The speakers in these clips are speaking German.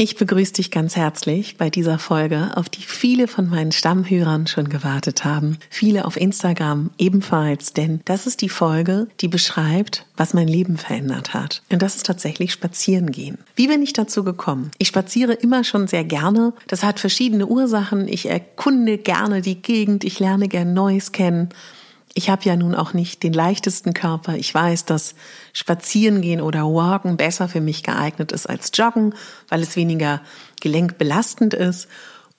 Ich begrüße dich ganz herzlich bei dieser Folge, auf die viele von meinen Stammhörern schon gewartet haben. Viele auf Instagram ebenfalls, denn das ist die Folge, die beschreibt, was mein Leben verändert hat. Und das ist tatsächlich Spazieren gehen. Wie bin ich dazu gekommen? Ich spaziere immer schon sehr gerne. Das hat verschiedene Ursachen. Ich erkunde gerne die Gegend. Ich lerne gern Neues kennen. Ich habe ja nun auch nicht den leichtesten Körper. Ich weiß, dass Spazierengehen oder Walken besser für mich geeignet ist als Joggen, weil es weniger gelenkbelastend ist.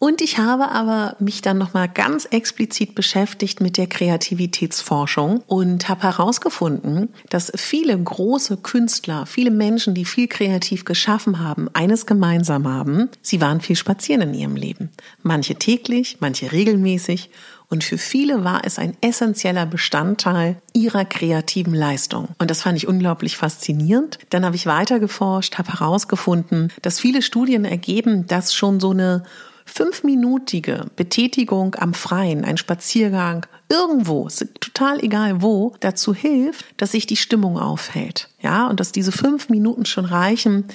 Und ich habe aber mich dann nochmal ganz explizit beschäftigt mit der Kreativitätsforschung und habe herausgefunden, dass viele große Künstler, viele Menschen, die viel kreativ geschaffen haben, eines gemeinsam haben. Sie waren viel spazieren in ihrem Leben. Manche täglich, manche regelmäßig und für viele war es ein essentieller Bestandteil ihrer kreativen Leistung. Und das fand ich unglaublich faszinierend. Dann habe ich weiter geforscht, habe herausgefunden, dass viele Studien ergeben, dass schon so eine fünfminütige Betätigung am Freien, ein Spaziergang irgendwo, total egal wo, dazu hilft, dass sich die Stimmung aufhält. Ja, und dass diese fünf Minuten schon reichen,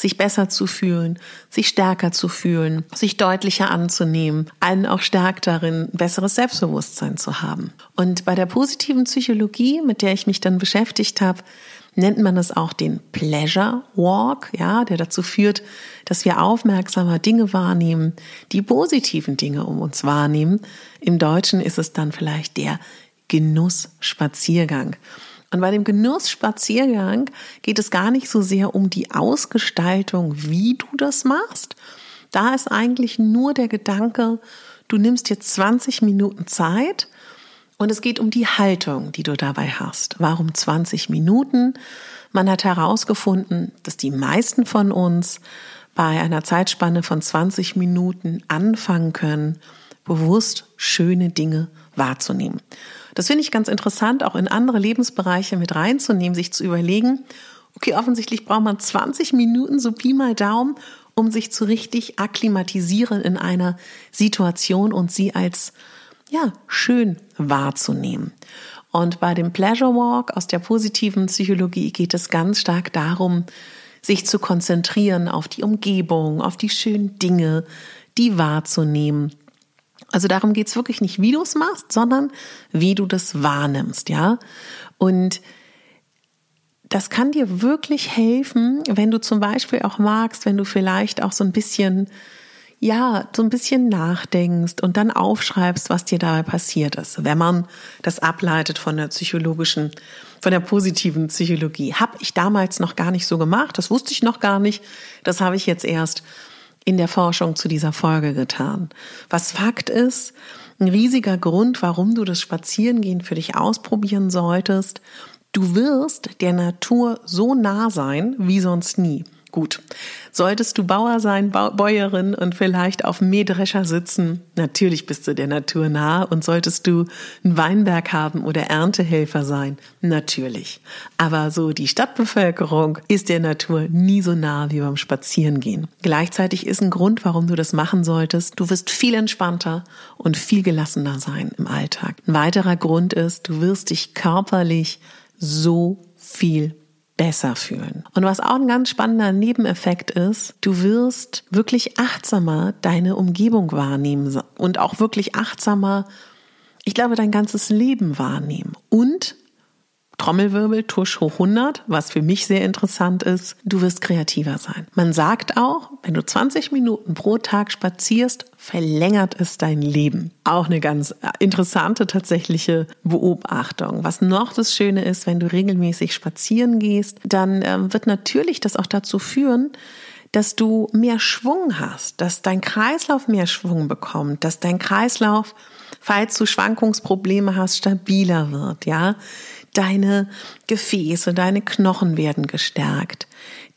sich besser zu fühlen, sich stärker zu fühlen, sich deutlicher anzunehmen, einen auch stärkt darin, besseres Selbstbewusstsein zu haben. Und bei der positiven Psychologie, mit der ich mich dann beschäftigt habe, nennt man es auch den Pleasure Walk, ja, der dazu führt, dass wir aufmerksamer Dinge wahrnehmen, die positiven Dinge um uns wahrnehmen. Im Deutschen ist es dann vielleicht der Genussspaziergang. Und bei dem Genussspaziergang geht es gar nicht so sehr um die Ausgestaltung, wie du das machst. Da ist eigentlich nur der Gedanke, du nimmst dir 20 Minuten Zeit und es geht um die Haltung, die du dabei hast. Warum 20 Minuten? Man hat herausgefunden, dass die meisten von uns bei einer Zeitspanne von 20 Minuten anfangen können, bewusst schöne Dinge wahrzunehmen. Das finde ich ganz interessant, auch in andere Lebensbereiche mit reinzunehmen, sich zu überlegen, okay, offensichtlich braucht man 20 Minuten, so Pi mal Daumen, um sich zu richtig akklimatisieren in einer Situation und sie als, ja, schön wahrzunehmen. Und bei dem Pleasure Walk aus der positiven Psychologie geht es ganz stark darum, sich zu konzentrieren auf die Umgebung, auf die schönen Dinge, die wahrzunehmen also darum geht's wirklich nicht, wie du es machst, sondern wie du das wahrnimmst, ja. Und das kann dir wirklich helfen, wenn du zum Beispiel auch magst, wenn du vielleicht auch so ein bisschen, ja, so ein bisschen nachdenkst und dann aufschreibst, was dir dabei passiert ist. Wenn man das ableitet von der psychologischen, von der positiven Psychologie. Habe ich damals noch gar nicht so gemacht, das wusste ich noch gar nicht. Das habe ich jetzt erst in der Forschung zu dieser Folge getan. Was Fakt ist, ein riesiger Grund, warum du das Spazierengehen für dich ausprobieren solltest, du wirst der Natur so nah sein wie sonst nie. Gut. Solltest du Bauer sein, Bäuerin und vielleicht auf Mähdrescher sitzen, natürlich bist du der Natur nah und solltest du einen Weinberg haben oder Erntehelfer sein, natürlich. Aber so die Stadtbevölkerung ist der Natur nie so nah wie beim Spazierengehen. Gleichzeitig ist ein Grund, warum du das machen solltest, du wirst viel entspannter und viel gelassener sein im Alltag. Ein weiterer Grund ist, du wirst dich körperlich so viel besser fühlen. Und was auch ein ganz spannender Nebeneffekt ist, du wirst wirklich achtsamer deine Umgebung wahrnehmen und auch wirklich achtsamer, ich glaube, dein ganzes Leben wahrnehmen. Und Trommelwirbel, Tusch hoch 100, was für mich sehr interessant ist, du wirst kreativer sein. Man sagt auch, wenn du 20 Minuten pro Tag spazierst, verlängert es dein Leben. Auch eine ganz interessante tatsächliche Beobachtung. Was noch das Schöne ist, wenn du regelmäßig spazieren gehst, dann ähm, wird natürlich das auch dazu führen, dass du mehr Schwung hast, dass dein Kreislauf mehr Schwung bekommt, dass dein Kreislauf, falls du Schwankungsprobleme hast, stabiler wird, ja deine Gefäße, deine Knochen werden gestärkt.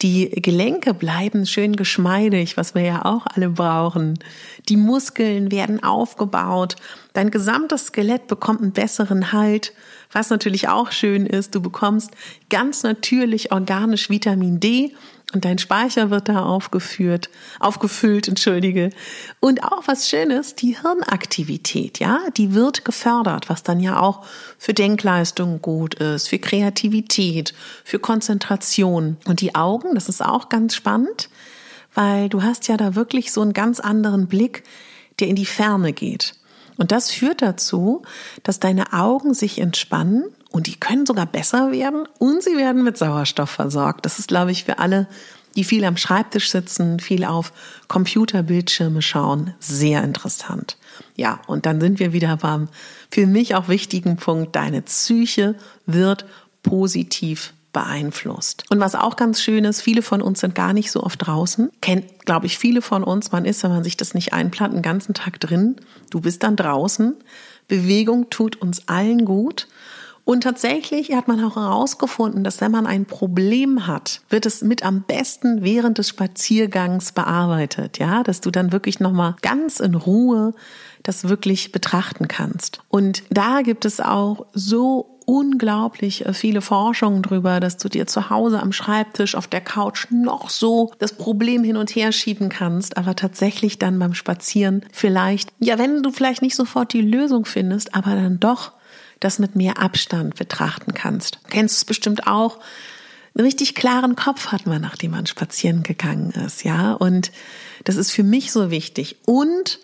Die Gelenke bleiben schön geschmeidig, was wir ja auch alle brauchen. Die Muskeln werden aufgebaut. Dein gesamtes Skelett bekommt einen besseren Halt. Was natürlich auch schön ist, du bekommst ganz natürlich organisch Vitamin D und dein Speicher wird da aufgeführt, aufgefüllt, entschuldige. Und auch was Schönes, die Hirnaktivität, ja, die wird gefördert, was dann ja auch für Denkleistung gut ist, für Kreativität, für Konzentration. Und die Augen, das ist auch ganz spannend, weil du hast ja da wirklich so einen ganz anderen Blick, der in die Ferne geht. Und das führt dazu, dass deine Augen sich entspannen und die können sogar besser werden und sie werden mit Sauerstoff versorgt. Das ist, glaube ich, für alle, die viel am Schreibtisch sitzen, viel auf Computerbildschirme schauen, sehr interessant. Ja, und dann sind wir wieder beim für mich auch wichtigen Punkt, deine Psyche wird positiv beeinflusst. Und was auch ganz schön ist, viele von uns sind gar nicht so oft draußen. Kennt, glaube ich, viele von uns. Man ist, wenn man sich das nicht einplant, den ganzen Tag drin. Du bist dann draußen. Bewegung tut uns allen gut. Und tatsächlich hat man auch herausgefunden, dass wenn man ein Problem hat, wird es mit am besten während des Spaziergangs bearbeitet, ja, dass du dann wirklich nochmal ganz in Ruhe das wirklich betrachten kannst. Und da gibt es auch so unglaublich viele Forschungen drüber, dass du dir zu Hause am Schreibtisch auf der Couch noch so das Problem hin und her schieben kannst, aber tatsächlich dann beim Spazieren vielleicht, ja, wenn du vielleicht nicht sofort die Lösung findest, aber dann doch das mit mehr Abstand betrachten kannst. Du kennst es bestimmt auch. Einen richtig klaren Kopf hat man, nachdem man spazieren gegangen ist, ja. Und das ist für mich so wichtig. Und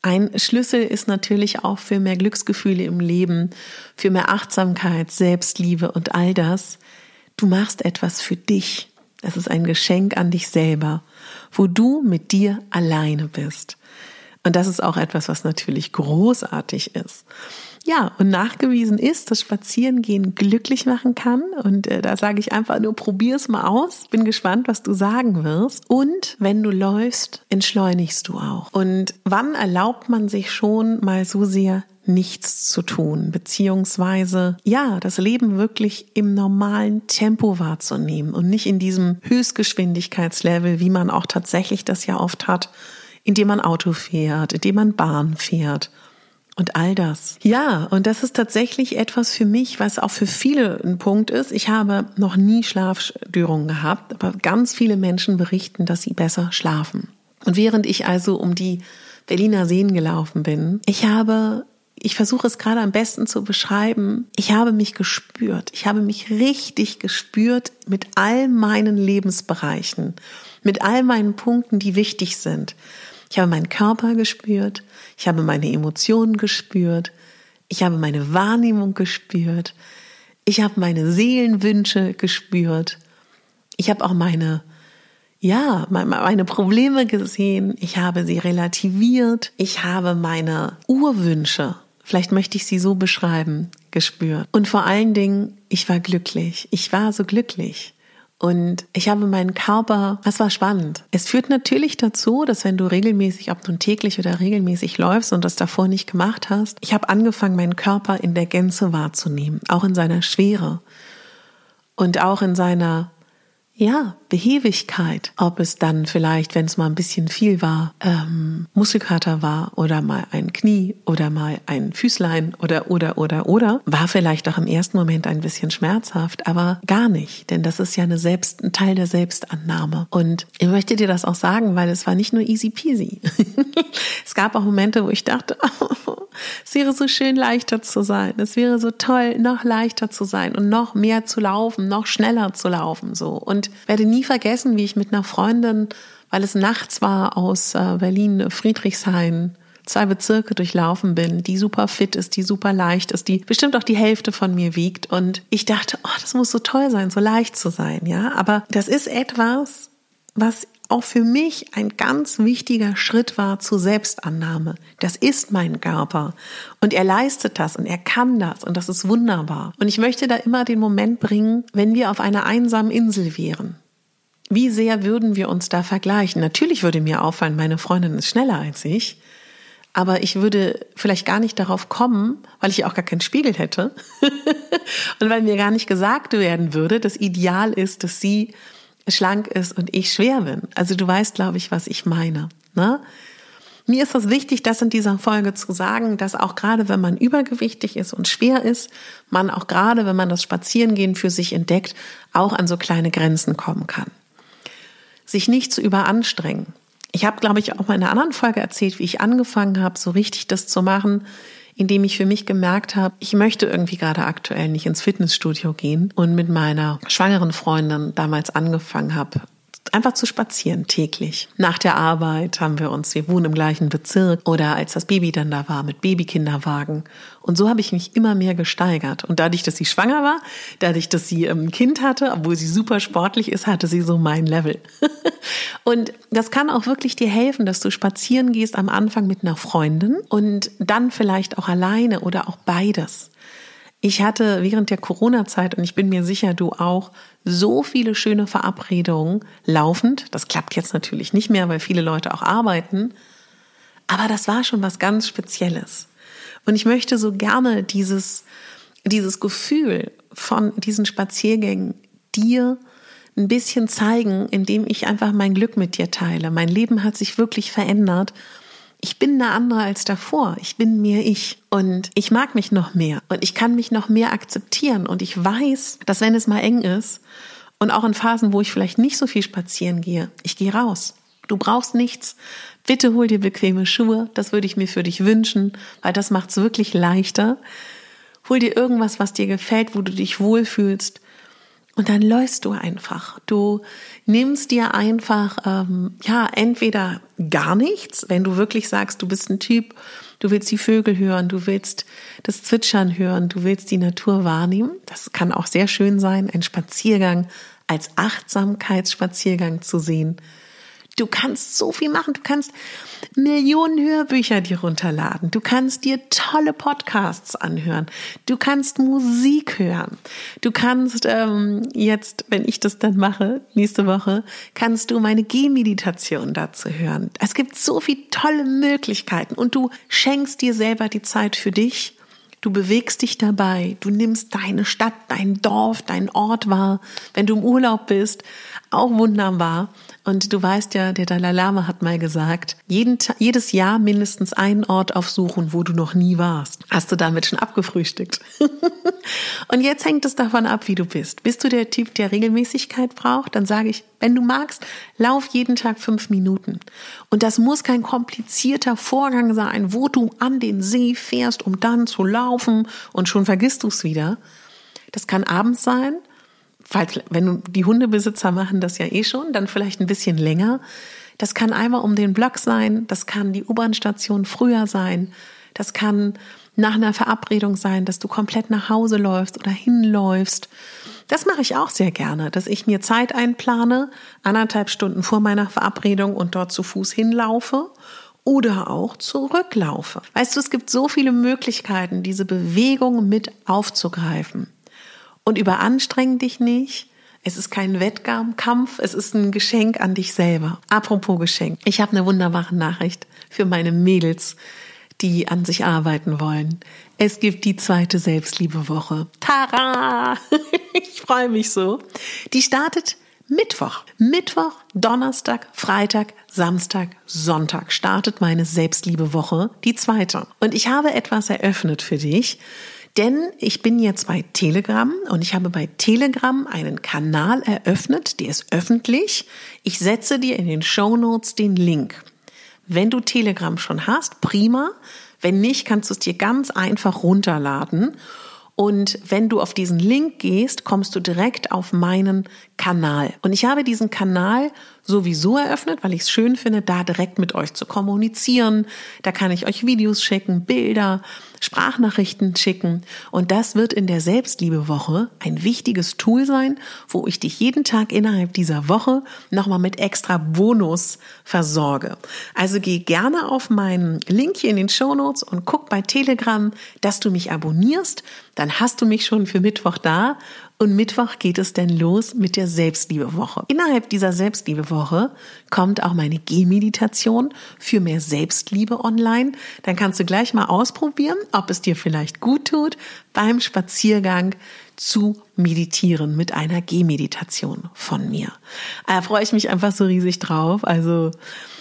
ein Schlüssel ist natürlich auch für mehr Glücksgefühle im Leben, für mehr Achtsamkeit, Selbstliebe und all das. Du machst etwas für dich. Es ist ein Geschenk an dich selber, wo du mit dir alleine bist. Und das ist auch etwas, was natürlich großartig ist. Ja, und nachgewiesen ist, dass Spazierengehen glücklich machen kann. Und äh, da sage ich einfach nur, probier es mal aus. Bin gespannt, was du sagen wirst. Und wenn du läufst, entschleunigst du auch. Und wann erlaubt man sich schon mal so sehr nichts zu tun, beziehungsweise ja, das Leben wirklich im normalen Tempo wahrzunehmen und nicht in diesem Höchstgeschwindigkeitslevel, wie man auch tatsächlich das ja oft hat, indem man Auto fährt, indem man Bahn fährt und all das. Ja, und das ist tatsächlich etwas für mich, was auch für viele ein Punkt ist. Ich habe noch nie Schlafstörungen gehabt, aber ganz viele Menschen berichten, dass sie besser schlafen. Und während ich also um die Berliner Seen gelaufen bin, ich habe ich versuche es gerade am besten zu beschreiben. Ich habe mich gespürt. Ich habe mich richtig gespürt mit all meinen Lebensbereichen, mit all meinen Punkten, die wichtig sind. Ich habe meinen Körper gespürt, ich habe meine Emotionen gespürt, ich habe meine Wahrnehmung gespürt, ich habe meine Seelenwünsche gespürt, ich habe auch meine, ja, meine Probleme gesehen, ich habe sie relativiert, ich habe meine Urwünsche, vielleicht möchte ich sie so beschreiben, gespürt. Und vor allen Dingen, ich war glücklich. Ich war so glücklich. Und ich habe meinen Körper, das war spannend. Es führt natürlich dazu, dass wenn du regelmäßig, ob nun täglich oder regelmäßig läufst und das davor nicht gemacht hast, ich habe angefangen, meinen Körper in der Gänze wahrzunehmen, auch in seiner Schwere und auch in seiner ja, Behebigkeit. Ob es dann vielleicht, wenn es mal ein bisschen viel war, ähm, Muskelkater war oder mal ein Knie oder mal ein Füßlein oder, oder, oder, oder, war vielleicht auch im ersten Moment ein bisschen schmerzhaft, aber gar nicht, denn das ist ja eine Selbst, ein Teil der Selbstannahme. Und ich möchte dir das auch sagen, weil es war nicht nur easy peasy. es gab auch Momente, wo ich dachte, es wäre so schön leichter zu sein. Es wäre so toll, noch leichter zu sein und noch mehr zu laufen, noch schneller zu laufen, so. Und und werde nie vergessen, wie ich mit einer Freundin, weil es nachts war, aus äh, Berlin Friedrichshain zwei Bezirke durchlaufen bin, die super fit ist, die super leicht ist, die bestimmt auch die Hälfte von mir wiegt. Und ich dachte, oh, das muss so toll sein, so leicht zu sein, ja. Aber das ist etwas, was auch für mich ein ganz wichtiger Schritt war zur Selbstannahme. Das ist mein Körper und er leistet das und er kann das und das ist wunderbar. Und ich möchte da immer den Moment bringen, wenn wir auf einer einsamen Insel wären. Wie sehr würden wir uns da vergleichen? Natürlich würde mir auffallen, meine Freundin ist schneller als ich, aber ich würde vielleicht gar nicht darauf kommen, weil ich auch gar keinen Spiegel hätte und weil mir gar nicht gesagt werden würde, das Ideal ist, dass sie schlank ist und ich schwer bin. Also du weißt, glaube ich, was ich meine. Ne? Mir ist es wichtig, das in dieser Folge zu sagen, dass auch gerade wenn man übergewichtig ist und schwer ist, man auch gerade, wenn man das Spazierengehen für sich entdeckt, auch an so kleine Grenzen kommen kann. Sich nicht zu überanstrengen. Ich habe, glaube ich, auch mal in einer anderen Folge erzählt, wie ich angefangen habe, so richtig das zu machen, indem ich für mich gemerkt habe, ich möchte irgendwie gerade aktuell nicht ins Fitnessstudio gehen und mit meiner schwangeren Freundin damals angefangen habe, einfach zu spazieren täglich. Nach der Arbeit haben wir uns, wir wohnen im gleichen Bezirk oder als das Baby dann da war mit Babykinderwagen. Und so habe ich mich immer mehr gesteigert. Und dadurch, dass sie schwanger war, dadurch, dass sie ein Kind hatte, obwohl sie super sportlich ist, hatte sie so mein Level. und das kann auch wirklich dir helfen, dass du spazieren gehst am Anfang mit einer Freundin und dann vielleicht auch alleine oder auch beides. Ich hatte während der Corona-Zeit, und ich bin mir sicher, du auch, so viele schöne Verabredungen laufend. Das klappt jetzt natürlich nicht mehr, weil viele Leute auch arbeiten. Aber das war schon was ganz Spezielles. Und ich möchte so gerne dieses, dieses Gefühl von diesen Spaziergängen dir ein bisschen zeigen, indem ich einfach mein Glück mit dir teile. Mein Leben hat sich wirklich verändert ich bin eine andere als davor. Ich bin mehr ich. Und ich mag mich noch mehr. Und ich kann mich noch mehr akzeptieren. Und ich weiß, dass wenn es mal eng ist und auch in Phasen, wo ich vielleicht nicht so viel spazieren gehe, ich gehe raus. Du brauchst nichts. Bitte hol dir bequeme Schuhe. Das würde ich mir für dich wünschen, weil das macht es wirklich leichter. Hol dir irgendwas, was dir gefällt, wo du dich wohlfühlst. Und dann läufst du einfach. Du nimmst dir einfach, ähm, ja, entweder gar nichts, wenn du wirklich sagst, du bist ein Typ, du willst die Vögel hören, du willst das Zwitschern hören, du willst die Natur wahrnehmen. Das kann auch sehr schön sein, ein Spaziergang als Achtsamkeitsspaziergang zu sehen. Du kannst so viel machen. Du kannst Millionen Hörbücher dir runterladen. Du kannst dir tolle Podcasts anhören. Du kannst Musik hören. Du kannst ähm, jetzt, wenn ich das dann mache, nächste Woche, kannst du meine Gehmeditation dazu hören. Es gibt so viele tolle Möglichkeiten und du schenkst dir selber die Zeit für dich. Du bewegst dich dabei, du nimmst deine Stadt, dein Dorf, dein Ort wahr. Wenn du im Urlaub bist, auch wunderbar. Und du weißt ja, der Dalai Lama hat mal gesagt, jeden, jedes Jahr mindestens einen Ort aufsuchen, wo du noch nie warst. Hast du damit schon abgefrühstückt? und jetzt hängt es davon ab, wie du bist. Bist du der Typ, der Regelmäßigkeit braucht? Dann sage ich, wenn du magst, lauf jeden Tag fünf Minuten. Und das muss kein komplizierter Vorgang sein, wo du an den See fährst, um dann zu laufen und schon vergisst du es wieder. Das kann abends sein falls, wenn die Hundebesitzer machen das ja eh schon, dann vielleicht ein bisschen länger. Das kann einmal um den Block sein, das kann die U-Bahn-Station früher sein, das kann nach einer Verabredung sein, dass du komplett nach Hause läufst oder hinläufst. Das mache ich auch sehr gerne, dass ich mir Zeit einplane, anderthalb Stunden vor meiner Verabredung und dort zu Fuß hinlaufe oder auch zurücklaufe. Weißt du, es gibt so viele Möglichkeiten, diese Bewegung mit aufzugreifen. Und überanstreng dich nicht. Es ist kein Wettkampf, es ist ein Geschenk an dich selber. Apropos Geschenk. Ich habe eine wunderbare Nachricht für meine Mädels, die an sich arbeiten wollen. Es gibt die zweite Selbstliebewoche. Tara! Ich freue mich so. Die startet Mittwoch. Mittwoch, Donnerstag, Freitag, Samstag, Sonntag startet meine Selbstliebewoche, die zweite. Und ich habe etwas eröffnet für dich, denn ich bin jetzt bei Telegram und ich habe bei Telegram einen Kanal eröffnet, der ist öffentlich. Ich setze dir in den Show Notes den Link. Wenn du Telegram schon hast, prima. Wenn nicht, kannst du es dir ganz einfach runterladen. Und wenn du auf diesen Link gehst, kommst du direkt auf meinen Kanal. Und ich habe diesen Kanal sowieso eröffnet, weil ich es schön finde, da direkt mit euch zu kommunizieren. Da kann ich euch Videos schicken, Bilder, Sprachnachrichten schicken. Und das wird in der Selbstliebewoche ein wichtiges Tool sein, wo ich dich jeden Tag innerhalb dieser Woche nochmal mit extra Bonus versorge. Also geh gerne auf meinen Link hier in den Show Notes und guck bei Telegram, dass du mich abonnierst. Dann hast du mich schon für Mittwoch da und Mittwoch geht es dann los mit der Selbstliebewoche. Innerhalb dieser Selbstliebewoche kommt auch meine Gehmeditation für mehr Selbstliebe online. Dann kannst du gleich mal ausprobieren, ob es dir vielleicht gut tut, beim Spaziergang zu meditieren mit einer Gehmeditation von mir. Da freue ich mich einfach so riesig drauf. Also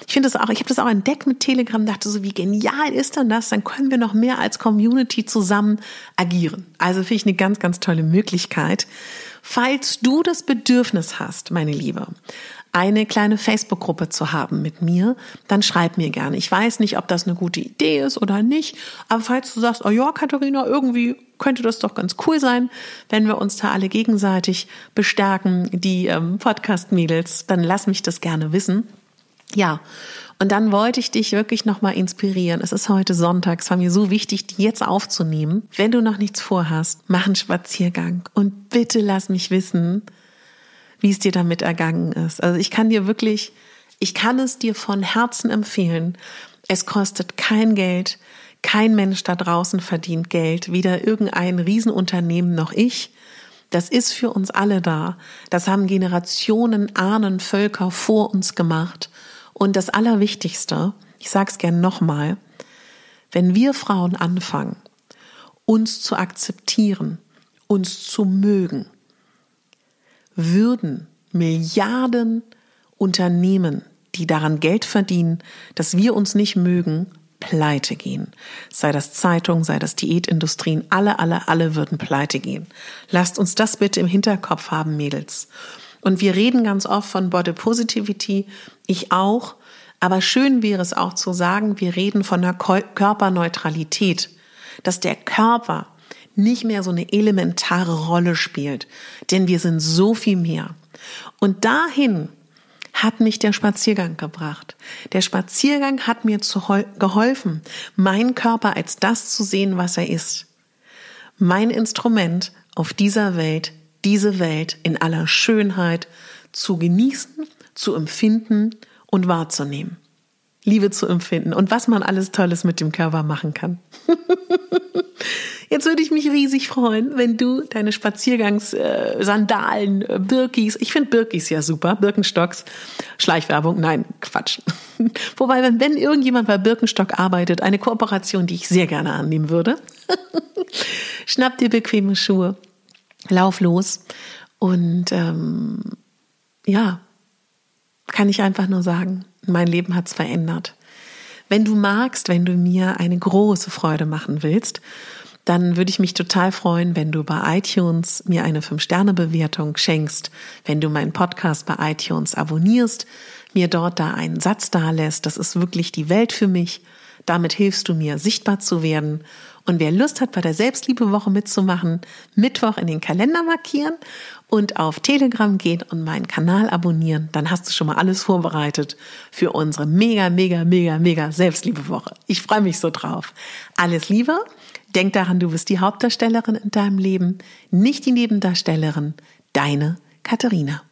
ich finde das auch, ich habe das auch entdeckt mit Telegram, dachte so, wie genial ist denn das? Dann können wir noch mehr als Community zusammen agieren. Also finde ich eine ganz, ganz tolle Möglichkeit. Falls du das Bedürfnis hast, meine Liebe, eine kleine Facebook-Gruppe zu haben mit mir, dann schreib mir gerne. Ich weiß nicht, ob das eine gute Idee ist oder nicht, aber falls du sagst, oh ja, Katharina, irgendwie könnte das doch ganz cool sein, wenn wir uns da alle gegenseitig bestärken, die ähm, Podcast-Mädels, dann lass mich das gerne wissen. Ja, und dann wollte ich dich wirklich nochmal inspirieren. Es ist heute Sonntag. Es war mir so wichtig, die jetzt aufzunehmen. Wenn du noch nichts vorhast, mach einen Spaziergang und bitte lass mich wissen, wie es dir damit ergangen ist. Also ich kann dir wirklich, ich kann es dir von Herzen empfehlen. Es kostet kein Geld. Kein Mensch da draußen verdient Geld. Weder irgendein Riesenunternehmen noch ich. Das ist für uns alle da. Das haben Generationen, Ahnen, Völker vor uns gemacht. Und das Allerwichtigste, ich sage es gern nochmal, wenn wir Frauen anfangen, uns zu akzeptieren, uns zu mögen, würden Milliarden Unternehmen, die daran Geld verdienen, dass wir uns nicht mögen, pleite gehen. Sei das Zeitung, sei das Diätindustrien, alle, alle, alle würden pleite gehen. Lasst uns das bitte im Hinterkopf haben, Mädels. Und wir reden ganz oft von Body Positivity, ich auch. Aber schön wäre es auch zu sagen, wir reden von einer Körperneutralität, dass der Körper nicht mehr so eine elementare Rolle spielt, denn wir sind so viel mehr. Und dahin hat mich der Spaziergang gebracht. Der Spaziergang hat mir zu geholfen, meinen Körper als das zu sehen, was er ist. Mein Instrument auf dieser Welt diese Welt in aller Schönheit zu genießen, zu empfinden und wahrzunehmen. Liebe zu empfinden und was man alles Tolles mit dem Körper machen kann. Jetzt würde ich mich riesig freuen, wenn du deine Spaziergangssandalen, äh, Birkis, ich finde Birkis ja super, Birkenstocks, Schleichwerbung, nein, Quatsch. Wobei, wenn, wenn irgendjemand bei Birkenstock arbeitet, eine Kooperation, die ich sehr gerne annehmen würde, schnapp dir bequeme Schuhe, lauf los und ähm, ja, kann ich einfach nur sagen, mein Leben hat's verändert. Wenn du magst, wenn du mir eine große Freude machen willst, dann würde ich mich total freuen, wenn du bei iTunes mir eine 5-Sterne-Bewertung schenkst, wenn du meinen Podcast bei iTunes abonnierst, mir dort da einen Satz da lässt. Das ist wirklich die Welt für mich. Damit hilfst du mir, sichtbar zu werden und wer Lust hat, bei der Selbstliebewoche mitzumachen, Mittwoch in den Kalender markieren und auf Telegram gehen und meinen Kanal abonnieren, dann hast du schon mal alles vorbereitet für unsere mega, mega, mega, mega Selbstliebewoche. Ich freue mich so drauf. Alles Liebe. Denk daran, du bist die Hauptdarstellerin in deinem Leben, nicht die Nebendarstellerin. Deine Katharina.